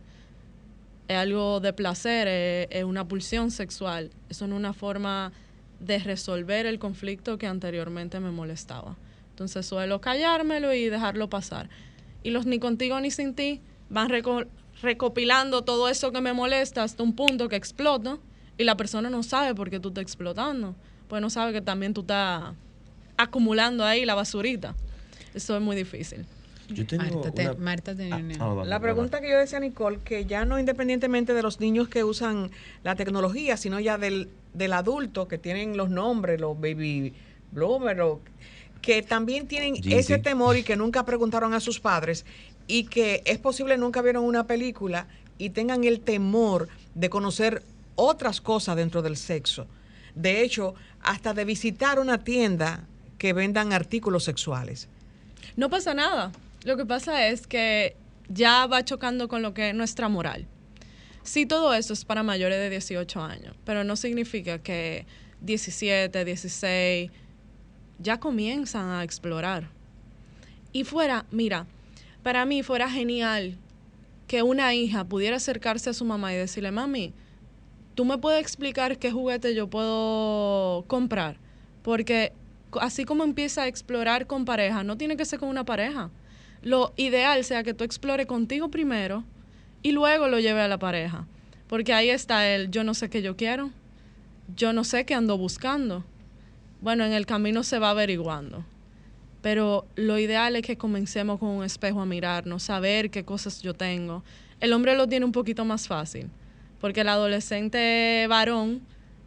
es algo de placer, es, es una pulsión sexual. Eso no es una forma de resolver el conflicto que anteriormente me molestaba. Entonces suelo callármelo y dejarlo pasar. Y los ni contigo ni sin ti van reco- recopilando todo eso que me molesta hasta un punto que explota y la persona no sabe por qué tú estás explotando. Pues no sabe que también tú estás acumulando ahí la basurita. Eso es muy difícil. Yo tengo Marta, te- una- Marta tenía Ah, ah, La pregunta que yo decía, Nicole, que ya no independientemente de los niños que usan la tecnología, sino ya del, del adulto que tienen los nombres, los baby bloomers, o- que también tienen ese temor y que nunca preguntaron a sus padres y que es posible nunca vieron una película y tengan el temor de conocer otras cosas dentro del sexo. De hecho, hasta de visitar una tienda que vendan artículos sexuales. No pasa nada. Lo que pasa es que ya va chocando con lo que es nuestra moral. Sí, todo eso es para mayores de 18 años, pero no significa que 17, 16 ya comienzan a explorar. Y fuera, mira, para mí fuera genial que una hija pudiera acercarse a su mamá y decirle, mami, ¿tú me puedes explicar qué juguete yo puedo comprar? Porque así como empieza a explorar con pareja, no tiene que ser con una pareja. Lo ideal sea que tú explores contigo primero y luego lo lleve a la pareja. Porque ahí está el yo no sé qué yo quiero, yo no sé qué ando buscando. Bueno, en el camino se va averiguando. Pero lo ideal es que comencemos con un espejo a mirarnos, saber qué cosas yo tengo. El hombre lo tiene un poquito más fácil, porque el adolescente varón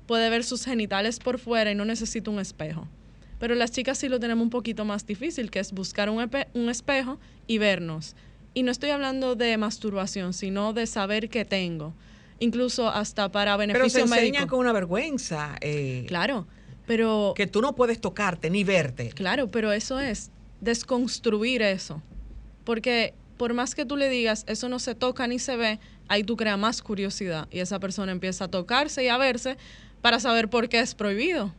puede ver sus genitales por fuera y no necesita un espejo. Pero las chicas sí lo tenemos un poquito más difícil, que es buscar un, un espejo y vernos. Y no estoy hablando de masturbación, sino de saber qué tengo. Incluso hasta para Pero se beneficio enseña médico. con una vergüenza. eh, Claro, pero... que tú no puedes tocarte ni verte. Claro, pero eso es desconstruir eso. Porque por más que tú le digas, eso no se toca ni se ve, ahí tú creas más curiosidad y esa persona empieza a tocarse y a verse para saber por qué es prohibido.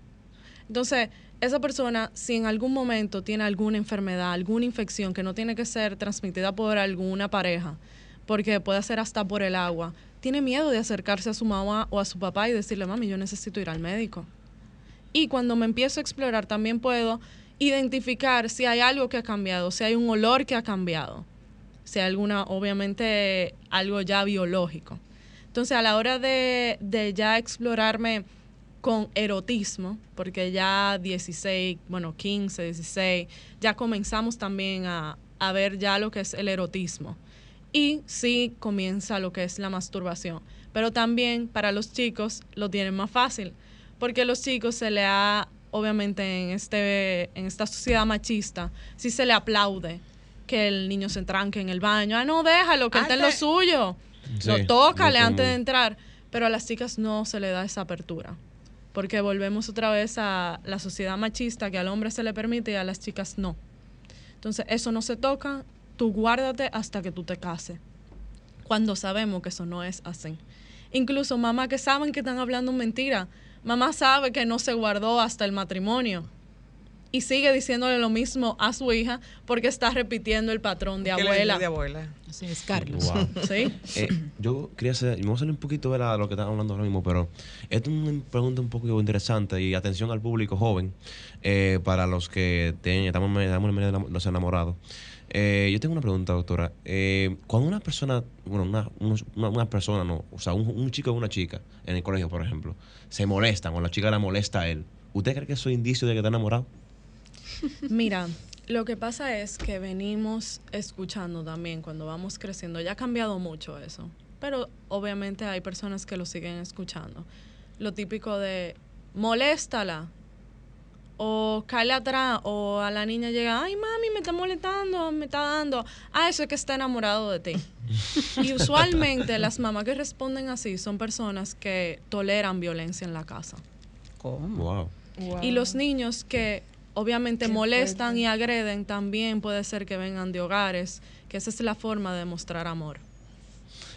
Entonces, esa persona, si en algún momento tiene alguna enfermedad, alguna infección que no tiene que ser transmitida por alguna pareja, porque puede ser hasta por el agua, tiene miedo de acercarse a su mamá o a su papá y decirle, mami, yo necesito ir al médico. Y cuando me empiezo a explorar, también puedo identificar si hay algo que ha cambiado, si hay un olor que ha cambiado, hay alguna, obviamente, algo ya biológico. Entonces, a la hora de, de ya explorarme con erotismo, porque ya 16, bueno, 15, 16, ya comenzamos también a, a ver ya lo que es el erotismo. Y sí comienza lo que es la masturbación. Pero también para los chicos lo tienen más fácil, porque a los chicos se le ha, obviamente en, este, en esta sociedad machista, sí se le aplaude que el niño se tranque en el baño. Ah, no, déjalo, que él está en lo suyo. Sí, lo tócale antes de entrar. Pero a las chicas no se le da esa apertura. Porque volvemos otra vez a la sociedad machista que al hombre se le permite y a las chicas no. Entonces, eso no se toca, tú guárdate hasta que tú te cases. Cuando sabemos que eso no es así. Incluso mamá que saben que están hablando mentira. Mamá sabe que no se guardó hasta el matrimonio. Y sigue diciéndole lo mismo a su hija porque está repitiendo el patrón de ¿Qué le abuela. de abuela? Así es, Carlos. Wow. ¿Sí? Eh, yo quería hacer, me voy a salir un poquito de la- lo que están hablando ahora mismo, pero esto es una pregunta un poco interesante y atención al público joven, eh, para los que tienen, estamos, en- estamos en medio de los enamorados. Eh, yo tengo una pregunta, doctora. Eh, cuando una persona, bueno, una, una, una persona, no, o sea, un, un chico o una chica en el colegio, por ejemplo, se molestan o la chica la molesta a él, ¿usted cree que eso es indicio de que está enamorado? Mira, lo que pasa es que venimos escuchando también cuando vamos creciendo. Ya ha cambiado mucho eso. Pero obviamente hay personas que lo siguen escuchando. Lo típico de moléstala. O cae atrás. O a la niña llega, ay mami, me está molestando, me está dando. Ah, eso es que está enamorado de ti. y usualmente las mamás que responden así son personas que toleran violencia en la casa. ¿Cómo? Wow. Y los niños que obviamente Qué molestan fuerte. y agreden también puede ser que vengan de hogares, que esa es la forma de mostrar amor.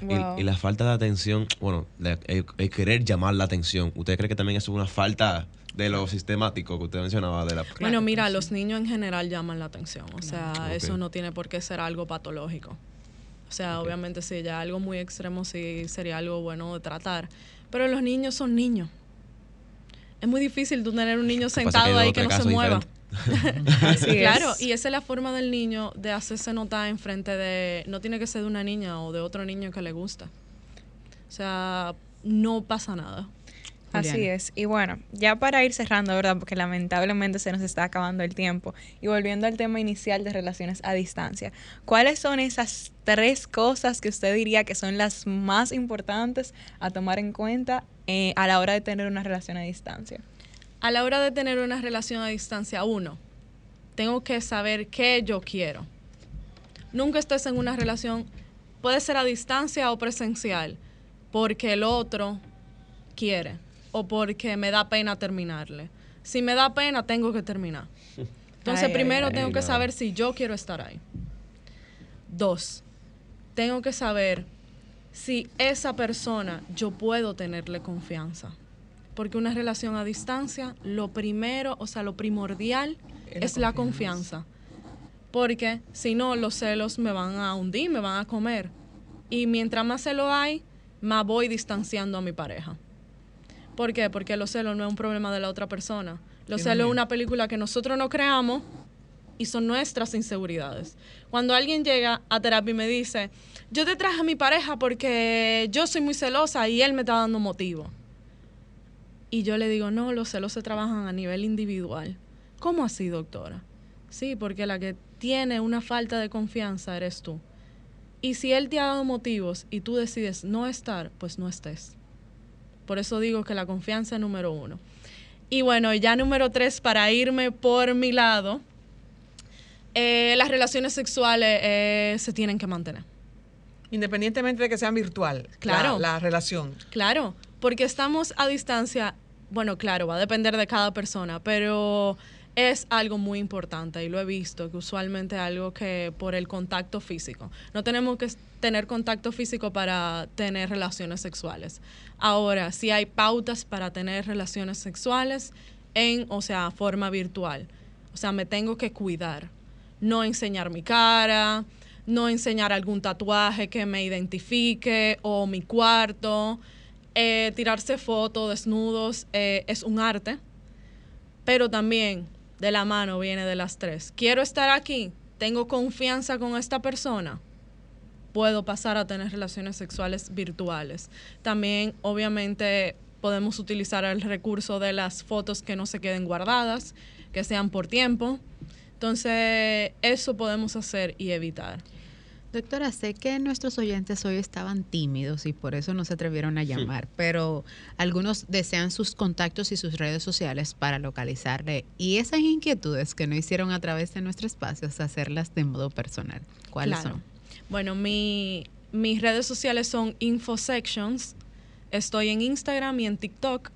Y- Wow. Y, la falta de atención, bueno, la- el, el querer llamar la atención, ¿usted cree que también es una falta de lo sistemático que usted mencionaba? De la, bueno, mira, los niños en general llaman la atención, o sea, eso no tiene por qué ser algo patológico. O sea, obviamente si ya algo muy extremo sí sería algo bueno de tratar, pero los niños son niños. Es muy difícil tú tener un niño sentado ahí que no se mueva. Así es. Claro, y esa es la forma del niño de hacerse notar en frente de, no tiene que ser de una niña o de otro niño que le gusta. O sea, no pasa nada. Así es. Y bueno, ya para ir cerrando, ¿verdad? Porque lamentablemente se nos está acabando el tiempo. Y volviendo al tema inicial de relaciones a distancia, ¿cuáles son esas tres cosas que usted diría que son las más importantes a tomar en cuenta eh, a la hora de tener una relación a distancia? A la hora de tener una relación a distancia, uno, tengo que saber qué yo quiero. Nunca estés en una relación, puede ser a distancia o presencial, porque el otro quiere o porque me da pena terminarle. Si me da pena, tengo que terminar. Entonces, Ay, primero ay. tengo que No. saber si yo quiero estar ahí. Dos, tengo que saber si esa persona yo puedo tenerle confianza. Porque una relación a distancia, lo primero, o sea, lo primordial es la confianza. Porque si no, los celos me van a hundir, me van a comer. Y mientras más celos hay, más voy distanciando a mi pareja. ¿Por qué? Porque los celos no es un problema de la otra persona. Los Sí, celos es una película que nosotros no creamos y son nuestras inseguridades. Cuando alguien llega a terapia y me dice, yo te traje a mi pareja porque yo soy muy celosa y él me está dando motivo. Y yo le digo, no, los celos se trabajan a nivel individual. ¿Cómo así, doctora? Sí, porque la que tiene una falta de confianza eres tú. Y si él te ha dado motivos y tú decides no estar, pues no estés. Por eso digo que la confianza es número uno. Y bueno, ya número tres, para irme por mi lado, eh, las relaciones sexuales eh, se tienen que mantener. Independientemente de que sean virtual, Claro. la, la relación. Claro, porque estamos a distancia, bueno, claro, va a depender de cada persona, pero es algo muy importante y lo he visto, que usualmente es algo que por el contacto físico. No tenemos que tener contacto físico para tener relaciones sexuales. Ahora, si hay pautas para tener relaciones sexuales en, o sea, forma virtual. O sea, me tengo que cuidar. No enseñar mi cara, no enseñar algún tatuaje que me identifique o mi cuarto. Eh, tirarse fotos desnudos eh, es un arte, pero también de la mano viene de las tres. Quiero estar aquí, tengo confianza con esta persona, puedo pasar a tener relaciones sexuales virtuales. También, obviamente, podemos utilizar el recurso de las fotos que no se queden guardadas, que sean por tiempo. Entonces, eso podemos hacer y evitar. Doctora, sé que nuestros oyentes hoy estaban tímidos y por eso no se atrevieron a llamar, pero algunos desean sus contactos y sus redes sociales para localizarle y esas inquietudes que no hicieron a través de nuestros espacios, hacerlas de modo personal. ¿Cuáles Claro. son? Bueno, mi, mis redes sociales son InfoSections. Estoy en Instagram y en TikTok.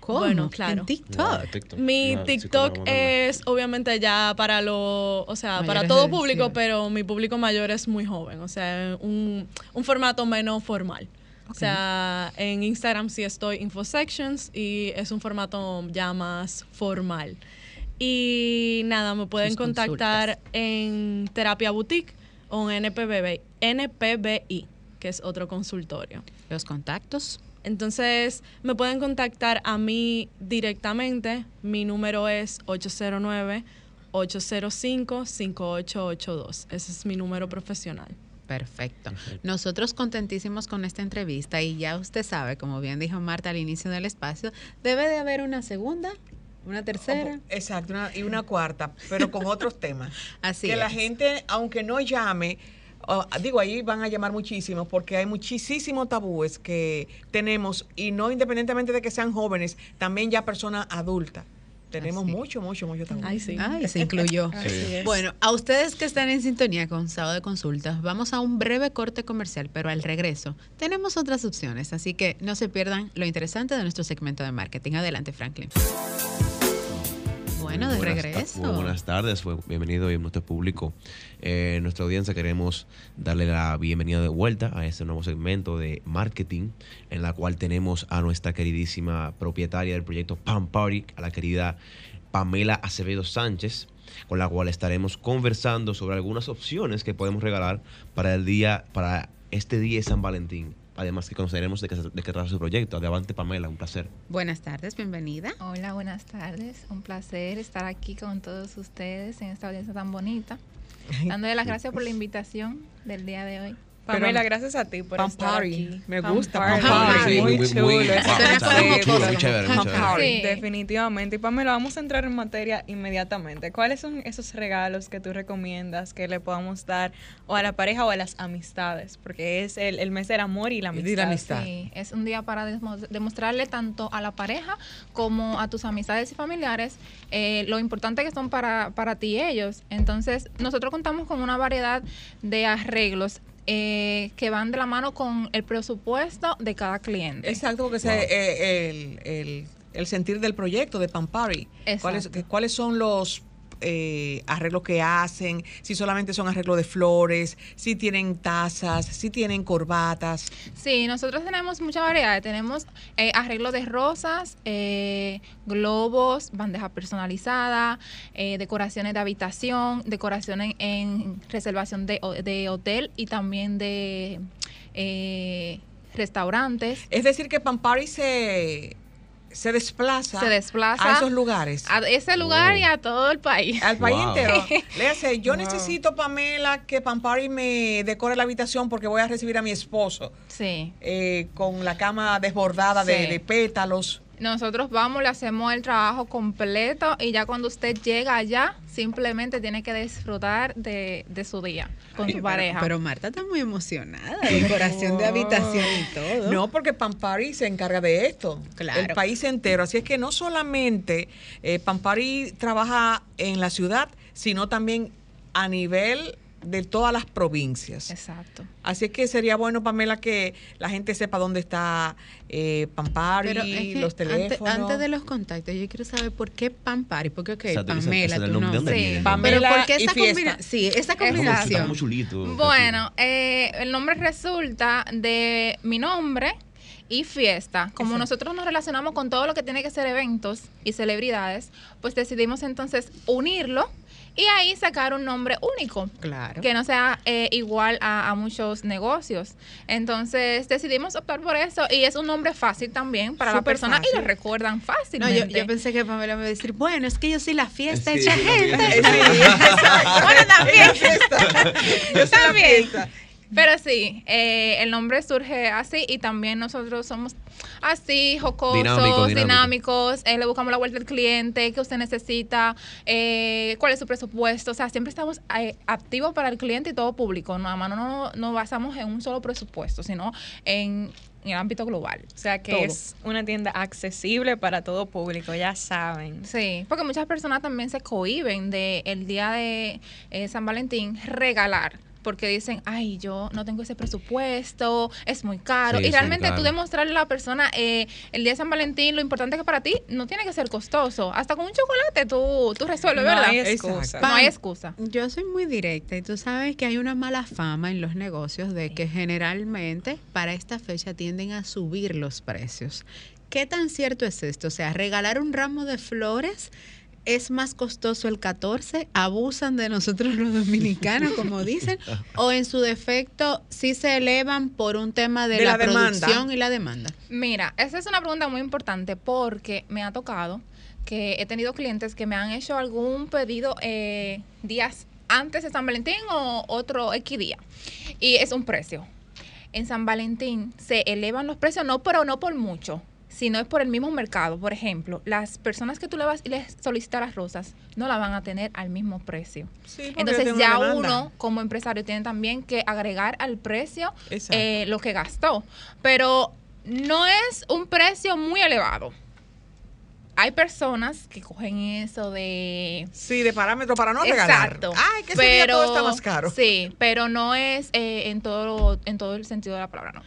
¿Cómo? Bueno, claro. En TikTok. Mi No, TikTok no, es obviamente ya para lo, o sea, para todo público, 18. pero mi público mayor es muy joven, o sea, un, un formato menos formal. O sea, en Instagram sí estoy InfoSections y es un formato ya más formal. Y nada, me pueden Sus contactar consultas. en Terapia Boutique o en NPBI, NPBI, que es otro consultorio. Los contactos. Entonces, me pueden contactar a mí directamente. Mi número es 809-805-5882. Ese es mi número profesional. Perfecto. Nosotros contentísimos con esta entrevista y ya usted sabe, como bien dijo Marta al inicio del espacio, debe de haber una segunda, una tercera. Exacto, una- y una cuarta, pero con otros temas. Así que la gente, aunque no llame, digo, ahí van a llamar muchísimos porque hay muchísimos tabúes que tenemos y no independientemente de que sean jóvenes, también ya personas adultas. Tenemos Así. mucho, mucho, mucho tabú. Ay, sí. Ay, se incluyó. Así. Bueno, a ustedes que están en sintonía con Sábado de Consultas, vamos a un breve corte comercial, pero al regreso tenemos otras opciones, así que no se pierdan lo interesante de nuestro segmento de marketing. Adelante, Franklin. Bueno, de Buenas ta- regreso. muy buenas tardes, bienvenido a nuestro público. Eh, nuestra audiencia queremos darle la bienvenida de vuelta a este nuevo segmento de marketing, en la cual tenemos a nuestra queridísima propietaria del proyecto Pan Party, a la querida Pamela Acevedo Sánchez, con la cual estaremos conversando sobre algunas opciones que podemos regalar para el día, para este día de San Valentín. Además que conoceremos de qué, se- de qué trata su proyecto. Adelante Pamela, un placer. Buenas tardes, bienvenida. Hola, buenas tardes. Un placer estar aquí con todos ustedes en esta audiencia tan bonita. Dándole las gracias por la invitación del día de hoy. Pamela, Pero- gracias a ti por Pan estar Party. aquí. Me gusta, Party. Pan Party. Sí, muy, muy- chulo. muy- chulo, muy chévere, muy chévere. Party. Sí. Definitivamente. Y Pamela, vamos a entrar en materia inmediatamente. ¿Cuáles son esos regalos que tú recomiendas que le podamos dar o a la pareja o a las amistades? Porque es el, el mes del amor y la Y amistad. de la amistad. Sí, es un día para demo- demostrarle tanto a la pareja como a tus amistades y familiares eh, lo importante que son para, para ti ellos. Entonces, nosotros contamos con una variedad de arreglos eh, que van de la mano con el presupuesto de cada cliente. Exacto, porque ese es eh, el, el- el sentir del proyecto de Pampari. ¿Cuáles, ¿Cuáles son los eh, arreglos que hacen? Si solamente son arreglos de flores, si tienen tazas, si tienen corbatas. Sí, nosotros tenemos mucha variedad. Tenemos eh, arreglo de rosas, eh, globos, bandeja personalizada, decoraciones de habitación, decoraciones en reservación de, de hotel y también de eh, restaurantes. Es decir, que Pampari se, se desplaza, Se desplaza a esos lugares. A ese lugar Oh. y a todo el país. al país Wow. entero. Léase, yo Wow. necesito, Pamela, que Pampari me decore la habitación porque voy a recibir a mi esposo Sí. eh, con la cama desbordada de, de pétalos. Nosotros vamos, le hacemos el trabajo completo y ya cuando usted llega allá, simplemente tiene que disfrutar de, de su día con su pareja. Pero Marta está muy emocionada, decoración de habitación y todo. No, porque Pampari se encarga de esto. Claro. El país entero. Así es que no solamente eh, Pampari trabaja en la ciudad, sino también a nivel de todas las provincias. Exacto. Así es que sería bueno, Pamela, que la gente sepa dónde está eh, Pampari, Pero es que los teléfonos. antes de los contactos, yo quiero saber por qué Pampari, porque ok, ese- Pamela, es el tu nombre. ¿De dónde nombre. viene el Pamela nombre? Pero ¿por qué esa? Sí, esa combinación. muy chulito. Bueno, eh, el nombre resulta de mi nombre y fiesta. Como Exacto. nosotros nos relacionamos con todo lo que tiene que ser eventos y celebridades, pues decidimos entonces unirlo y ahí sacar un nombre único. Claro. Que no sea eh, igual a, a muchos negocios. Entonces decidimos optar por eso y es un nombre fácil también para la Súper persona y fácil. lo recuerdan No, fácilmente. yo, yo pensé que Pamela me iba a decir, bueno, es que yo soy la fiesta Sí, hecha gente. bueno, también. Yo soy la fiesta. Pero sí, eh, el nombre surge así y también nosotros somos así, jocosos, Dinámico, dinámico. dinámicos, eh, le buscamos la vuelta al cliente, qué usted necesita, eh, cuál es su presupuesto, o sea, siempre estamos eh, activos para el cliente y todo público, nada más no nos no basamos en un solo presupuesto, sino en, en el ámbito global. O sea que Todo. es una tienda accesible para todo público, ya saben. Sí, porque muchas personas también se cohiben de el día de eh, San Valentín regalar. Porque dicen, ay, yo no tengo ese presupuesto, es muy caro. Sí, y realmente tú demostrarle a la persona eh, el día de San Valentín, lo importante que para ti no tiene que ser costoso. Hasta con un chocolate tú, tú resuelves, No ¿verdad? hay excusa. No hay excusa. Yo soy muy directa y tú sabes que hay una mala fama en los negocios de que generalmente para esta fecha tienden a subir los precios. ¿Qué tan cierto es esto? O sea, regalar un ramo de flores es más costoso el 14, abusan de nosotros los dominicanos, como dicen, o en su defecto sí se elevan por un tema de, De la, producción y la demanda. Mira, esa es una pregunta muy importante porque me ha tocado que he tenido clientes que me han hecho algún pedido eh, días antes de San Valentín o otro X día. Y es un precio. En San Valentín se elevan los precios, no, pero no por mucho, sino es por el mismo mercado. Por ejemplo, las personas que tú le vas y les solicitas las rosas no la van a tener al mismo precio. Sí, Entonces ya uno como empresario tiene también que agregar al precio Exacto. eh, lo que gastó. Pero no es un precio muy elevado. Hay personas que cogen eso de... Sí, de parámetro para no regalar. Exacto. Ay, que día todo está más caro. Sí, pero no es eh, en, todo, en todo el sentido de la palabra, no.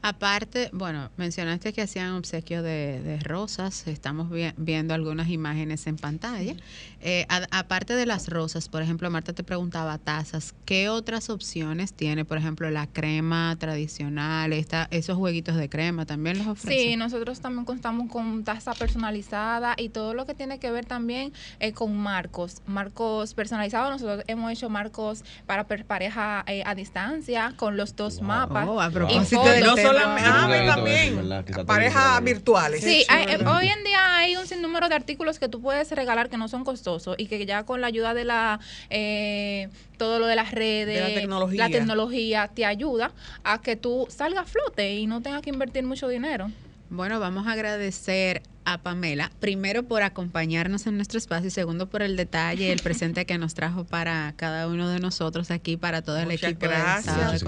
Aparte, bueno, mencionaste que hacían obsequio de, de rosas, estamos vi- viendo algunas imágenes en pantalla. Eh, aparte de las rosas, por ejemplo, Marta te preguntaba tazas, ¿qué otras opciones tiene? Por ejemplo, la crema tradicional, esta, esos jueguitos de crema, ¿también los Sí, ofrecen? nosotros también contamos con taza personalizada y todo lo que tiene que ver también eh, con marcos, marcos personalizados. Nosotros hemos hecho marcos para per- pareja eh, a distancia con los dos mapas. Oh, a propósito No tema. solamente, ah, también. Parejas virtuales. Sí, hay- eh, hoy en día hay un sinnúmero de artículos que tú puedes regalar que no son costosos y que ya con la ayuda de la eh, todo lo de las redes, De la tecnología. la tecnología te ayuda a que tú salgas a flote y no tengas que invertir mucho dinero. Bueno, vamos a agradecer a Pamela, primero por acompañarnos en nuestro espacio y segundo por el detalle y el presente que nos trajo para cada uno de nosotros aquí, para todo el Muchas equipo gracias. de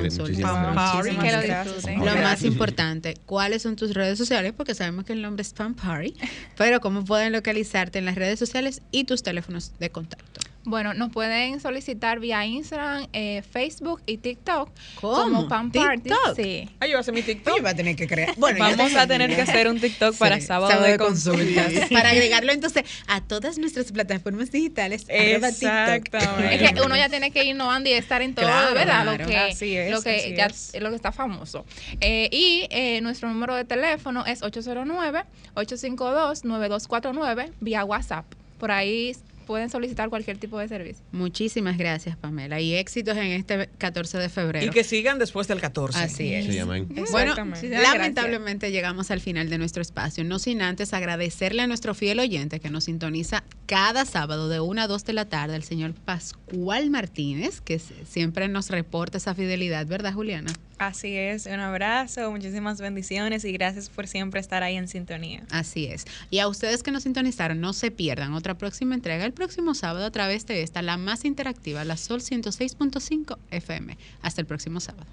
Que lo más importante, ¿cuáles son tus redes sociales? Porque sabemos que el nombre es Pam Party, pero ¿cómo pueden localizarte en las redes sociales y tus teléfonos de contacto? Bueno, nos pueden solicitar vía Instagram, eh, Facebook y TikTok ¿Cómo? como Pan Party. ¿TikTok? Sí. Ay, yo voy a hacer mi TikTok. Oye, va a tener que crear. Bueno, Vamos a tener que hacer un TikTok para Sí, sábado, de consultas. Para agregarlo entonces a todas nuestras plataformas digitales. Exactamente. Es que uno ya tiene que ir innovando y estar en todo, Claro, ¿verdad? claro. Lo que, Así es, lo que así ya es. lo que está famoso. Eh, y eh, nuestro número de teléfono es 809-852-9249 vía WhatsApp. Por ahí pueden solicitar cualquier tipo de servicio. Muchísimas gracias, Pamela. Y éxitos en este 14 de febrero. Y que sigan después del 14. Así es. Sí. Bueno, Exactamente. lamentablemente llegamos al final de nuestro espacio, no sin antes agradecerle a nuestro fiel oyente que nos sintoniza cada sábado de 1 a 2 de la tarde, el señor Pascual Martínez, que siempre nos reporta esa fidelidad, ¿verdad, Juliana? Así es, un abrazo, muchísimas bendiciones y gracias por siempre estar ahí en sintonía. Así es. Y a ustedes que nos sintonizaron, no se pierdan otra próxima entrega el próximo sábado a través de esta, la más interactiva, la Sol 106.5 FM. Hasta el próximo sábado.